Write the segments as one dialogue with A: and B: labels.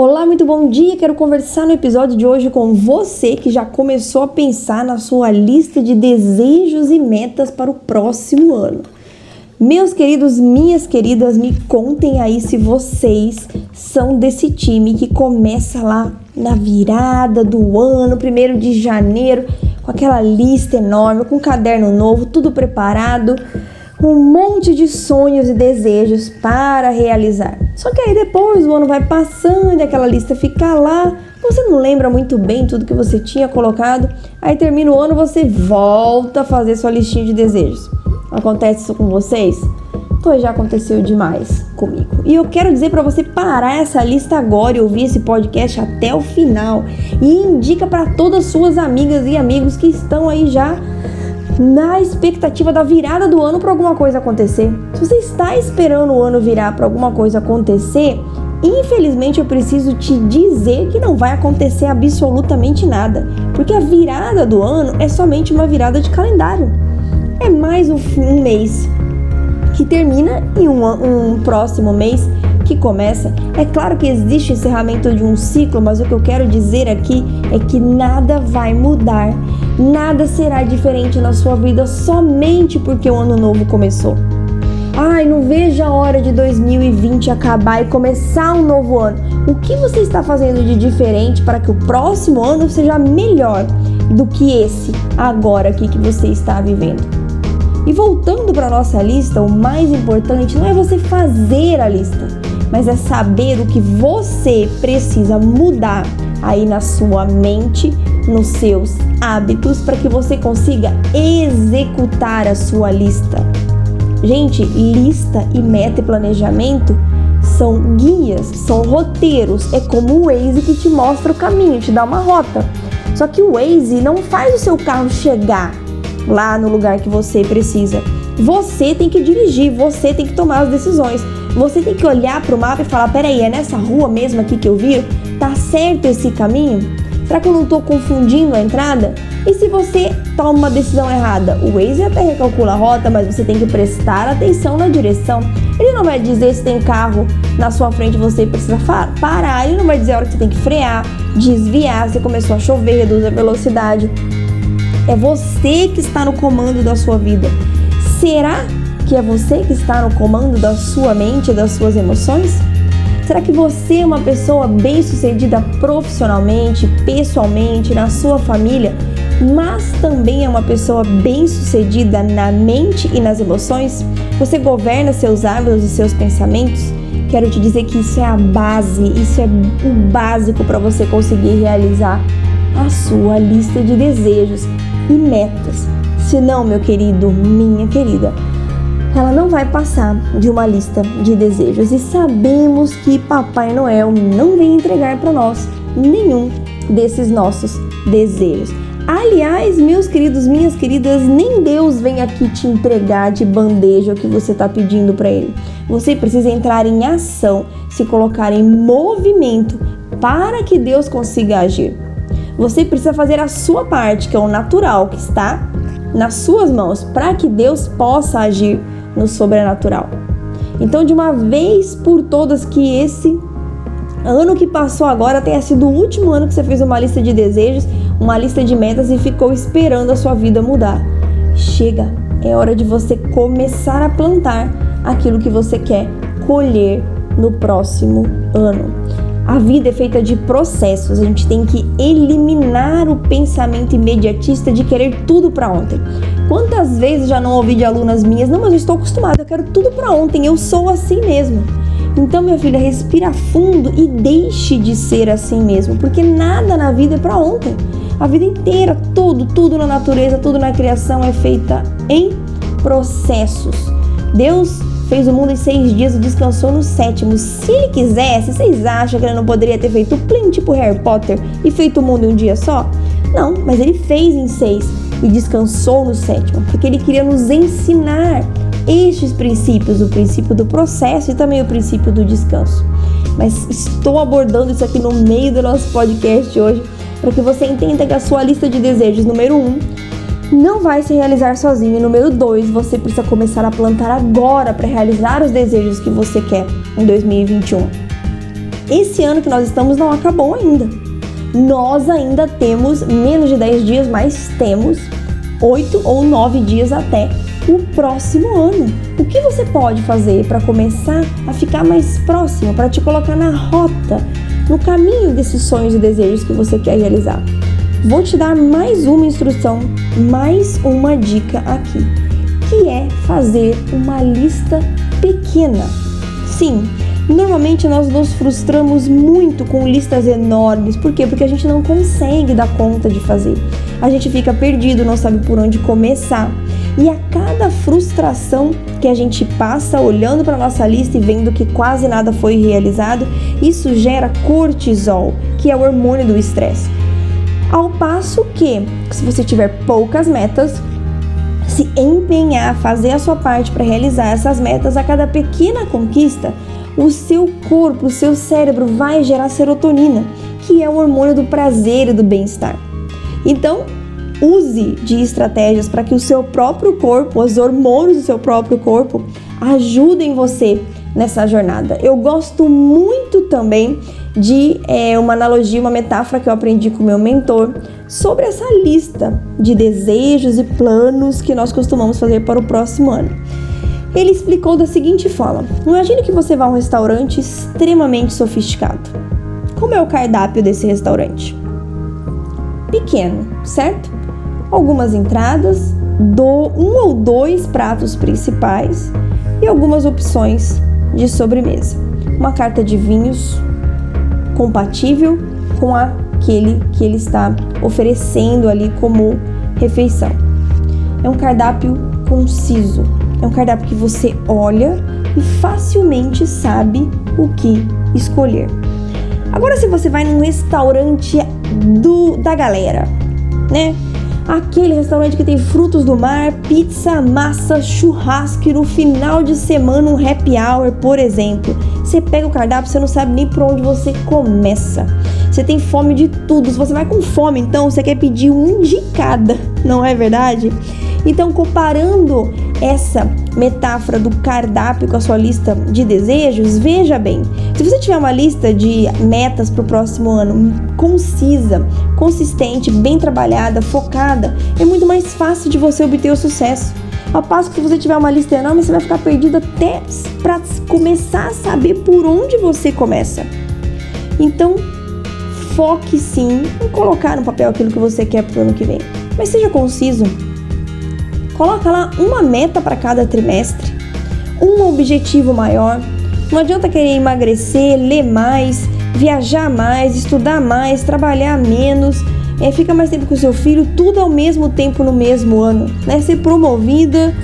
A: Olá, muito bom dia. Quero conversar no episódio de hoje com você que já começou a pensar na sua lista de desejos e metas para o próximo ano. Meus queridos, minhas queridas, me contem aí se vocês são desse time que começa lá na virada do ano, primeiro de janeiro, com aquela lista enorme, com um caderno novo, tudo preparado um monte de sonhos e desejos para realizar. Só que aí depois o ano vai passando e aquela lista fica lá, você não lembra muito bem tudo que você tinha colocado, aí termina o ano você volta a fazer sua listinha de desejos. Acontece isso com vocês? Pois já aconteceu demais comigo. E eu quero dizer para você parar essa lista agora e ouvir esse podcast até o final. E indica para todas suas amigas e amigos que estão aí já na expectativa da virada do ano para alguma coisa acontecer. Se você está esperando o ano virar para alguma coisa acontecer, infelizmente eu preciso te dizer que não vai acontecer absolutamente nada, porque a virada do ano é somente uma virada de calendário. É mais um, um mês que termina e um, um próximo mês que começa. É claro que existe encerramento de um ciclo, mas o que eu quero dizer aqui é que nada vai mudar Nada será diferente na sua vida somente porque o ano novo começou. Ai, não veja a hora de 2020 acabar e começar um novo ano. O que você está fazendo de diferente para que o próximo ano seja melhor do que esse agora aqui que você está vivendo? E voltando para nossa lista, o mais importante não é você fazer a lista, mas é saber o que você precisa mudar aí na sua mente, nos seus hábitos para que você consiga executar a sua lista. Gente, lista e meta e planejamento são guias, são roteiros, é como o Waze que te mostra o caminho, te dá uma rota. Só que o Waze não faz o seu carro chegar lá no lugar que você precisa. Você tem que dirigir, você tem que tomar as decisões. Você tem que olhar para o mapa e falar: peraí, é nessa rua mesmo aqui que eu vi? Tá certo esse caminho? Será que eu não estou confundindo a entrada? E se você toma uma decisão errada? O Waze até recalcula a rota, mas você tem que prestar atenção na direção. Ele não vai dizer se tem carro na sua frente você precisa parar. Ele não vai dizer a hora que você tem que frear, desviar, se começou a chover, reduz a velocidade. É você que está no comando da sua vida. Será que é você que está no comando da sua mente e das suas emoções? Será que você é uma pessoa bem-sucedida profissionalmente, pessoalmente, na sua família, mas também é uma pessoa bem-sucedida na mente e nas emoções? Você governa seus hábitos e seus pensamentos? Quero te dizer que isso é a base, isso é o básico para você conseguir realizar a sua lista de desejos e metas. Se não, meu querido, minha querida, ela não vai passar de uma lista de desejos e sabemos que Papai Noel não vem entregar para nós nenhum desses nossos desejos. Aliás, meus queridos, minhas queridas, nem Deus vem aqui te entregar de bandeja o que você está pedindo para Ele. Você precisa entrar em ação, se colocar em movimento para que Deus consiga agir. Você precisa fazer a sua parte, que é o natural, que está nas suas mãos, para que Deus possa agir no sobrenatural. Então, de uma vez por todas, que esse ano que passou agora tenha sido o último ano que você fez uma lista de desejos, uma lista de metas e ficou esperando a sua vida mudar. Chega, é hora de você começar a plantar aquilo que você quer colher no próximo ano. A vida é feita de processos. A gente tem que eliminar o pensamento imediatista de querer tudo para ontem. Quantas vezes já não ouvi de alunas minhas, não, mas eu estou acostumada, eu quero tudo para ontem, eu sou assim mesmo. Então, minha filha, respira fundo e deixe de ser assim mesmo, porque nada na vida é para ontem. A vida inteira, tudo, tudo na natureza, tudo na criação é feita em processos. Deus fez o mundo em seis dias e descansou no sétimo. Se ele quisesse, vocês acham que ele não poderia ter feito o plim tipo Harry Potter e feito o mundo em um dia só? Não, mas ele fez em seis. e descansou no sétimo, porque ele queria nos ensinar estes princípios, o princípio do processo e também o princípio do descanso. Mas estou abordando isso aqui no meio do nosso podcast hoje para que você entenda que a sua lista de desejos número um não vai se realizar sozinho. E número dois, você precisa começar a plantar agora para realizar os desejos que você quer em 2021. Esse ano que nós estamos não acabou ainda. Nós ainda temos menos de 10 dias, mas temos 8 ou 9 dias até o próximo ano. O que você pode fazer para começar a ficar mais próximo, para te colocar na rota, no caminho desses sonhos e desejos que você quer realizar? Vou te dar mais uma instrução, mais uma dica aqui, que é fazer uma lista pequena. Sim, Normalmente nós nos frustramos muito com listas enormes. Por quê? Porque a gente não consegue dar conta de fazer. A gente fica perdido, não sabe por onde começar. E a cada frustração que a gente passa olhando para nossa lista e vendo que quase nada foi realizado, isso gera cortisol, que é o hormônio do estresse. Ao passo que, se você tiver poucas metas, se empenhar, fazer a sua parte para realizar essas metas, a cada pequena conquista, o seu corpo, o seu cérebro vai gerar serotonina, que é o hormônio do prazer e do bem-estar. Então, use de estratégias para que o seu próprio corpo, os hormônios do seu próprio corpo, ajudem você nessa jornada. Eu gosto muito também de é, uma analogia, uma metáfora que eu aprendi com meu mentor sobre essa lista de desejos e planos que nós costumamos fazer para o próximo ano. Ele explicou da seguinte forma: Imagine que você vá a um restaurante extremamente sofisticado. Como é o cardápio desse restaurante? Pequeno, certo? Algumas entradas, do um ou dois pratos principais e algumas opções de sobremesa. Uma carta de vinhos compatível com aquele que ele está oferecendo ali como refeição. É um cardápio conciso, é um cardápio que você olha e facilmente sabe o que escolher. Agora, se você vai num restaurante do, da galera, né? Aquele restaurante que tem frutos do mar, pizza, massa, churrasco e no final de semana um happy hour, por exemplo. Você pega o cardápio, você não sabe nem por onde você começa. Você tem fome de tudo. Se você vai com fome, então você quer pedir um de cada, não é verdade? Então, comparando essa metáfora do cardápio com a sua lista de desejos, veja bem, se você tiver uma lista de metas para o próximo ano concisa, consistente, bem trabalhada, focada, é muito mais fácil de você obter o sucesso. Ao passo que se você tiver uma lista enorme, você vai ficar perdido até para começar a saber por onde você começa. Então, foque sim em colocar no papel aquilo que você quer para o ano que vem. Mas seja conciso, Coloca lá uma meta para cada trimestre, um objetivo maior. Não adianta querer emagrecer, ler mais, viajar mais, estudar mais, trabalhar menos, é, fica mais tempo com seu filho, tudo ao mesmo tempo no mesmo ano, né? Ser promovida,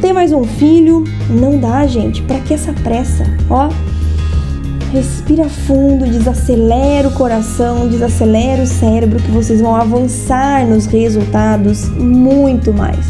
A: ter mais um filho, não dá, gente. Para que essa pressa? Ó, respira fundo, desacelera o coração, desacelera o cérebro, que vocês vão avançar nos resultados muito mais.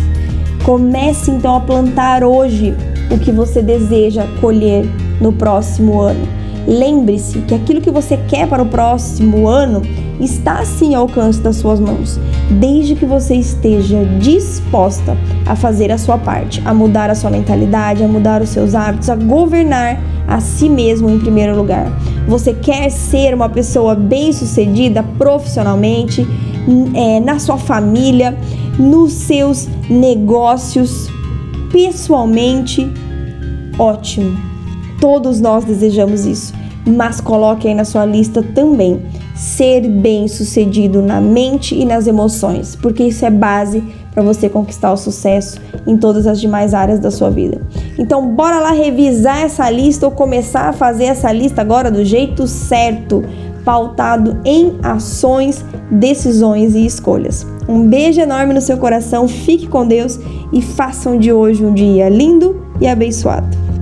A: Comece então a plantar hoje o que você deseja colher no próximo ano. Lembre-se que aquilo que você quer para o próximo ano está sim ao alcance das suas mãos, desde que você esteja disposta a fazer a sua parte, a mudar a sua mentalidade, a mudar os seus hábitos, a governar a si mesmo em primeiro lugar. Você quer ser uma pessoa bem-sucedida profissionalmente, é, na sua família, nos seus negócios, pessoalmente, ótimo. Todos nós desejamos isso, mas coloque aí na sua lista também ser bem-sucedido na mente e nas emoções, porque isso é base para você conquistar o sucesso em todas as demais áreas da sua vida. Então, bora lá revisar essa lista ou começar a fazer essa lista agora do jeito certo, pautado em ações, decisões e escolhas. Um beijo enorme no seu coração, fique com Deus e façam de hoje um dia lindo e abençoado.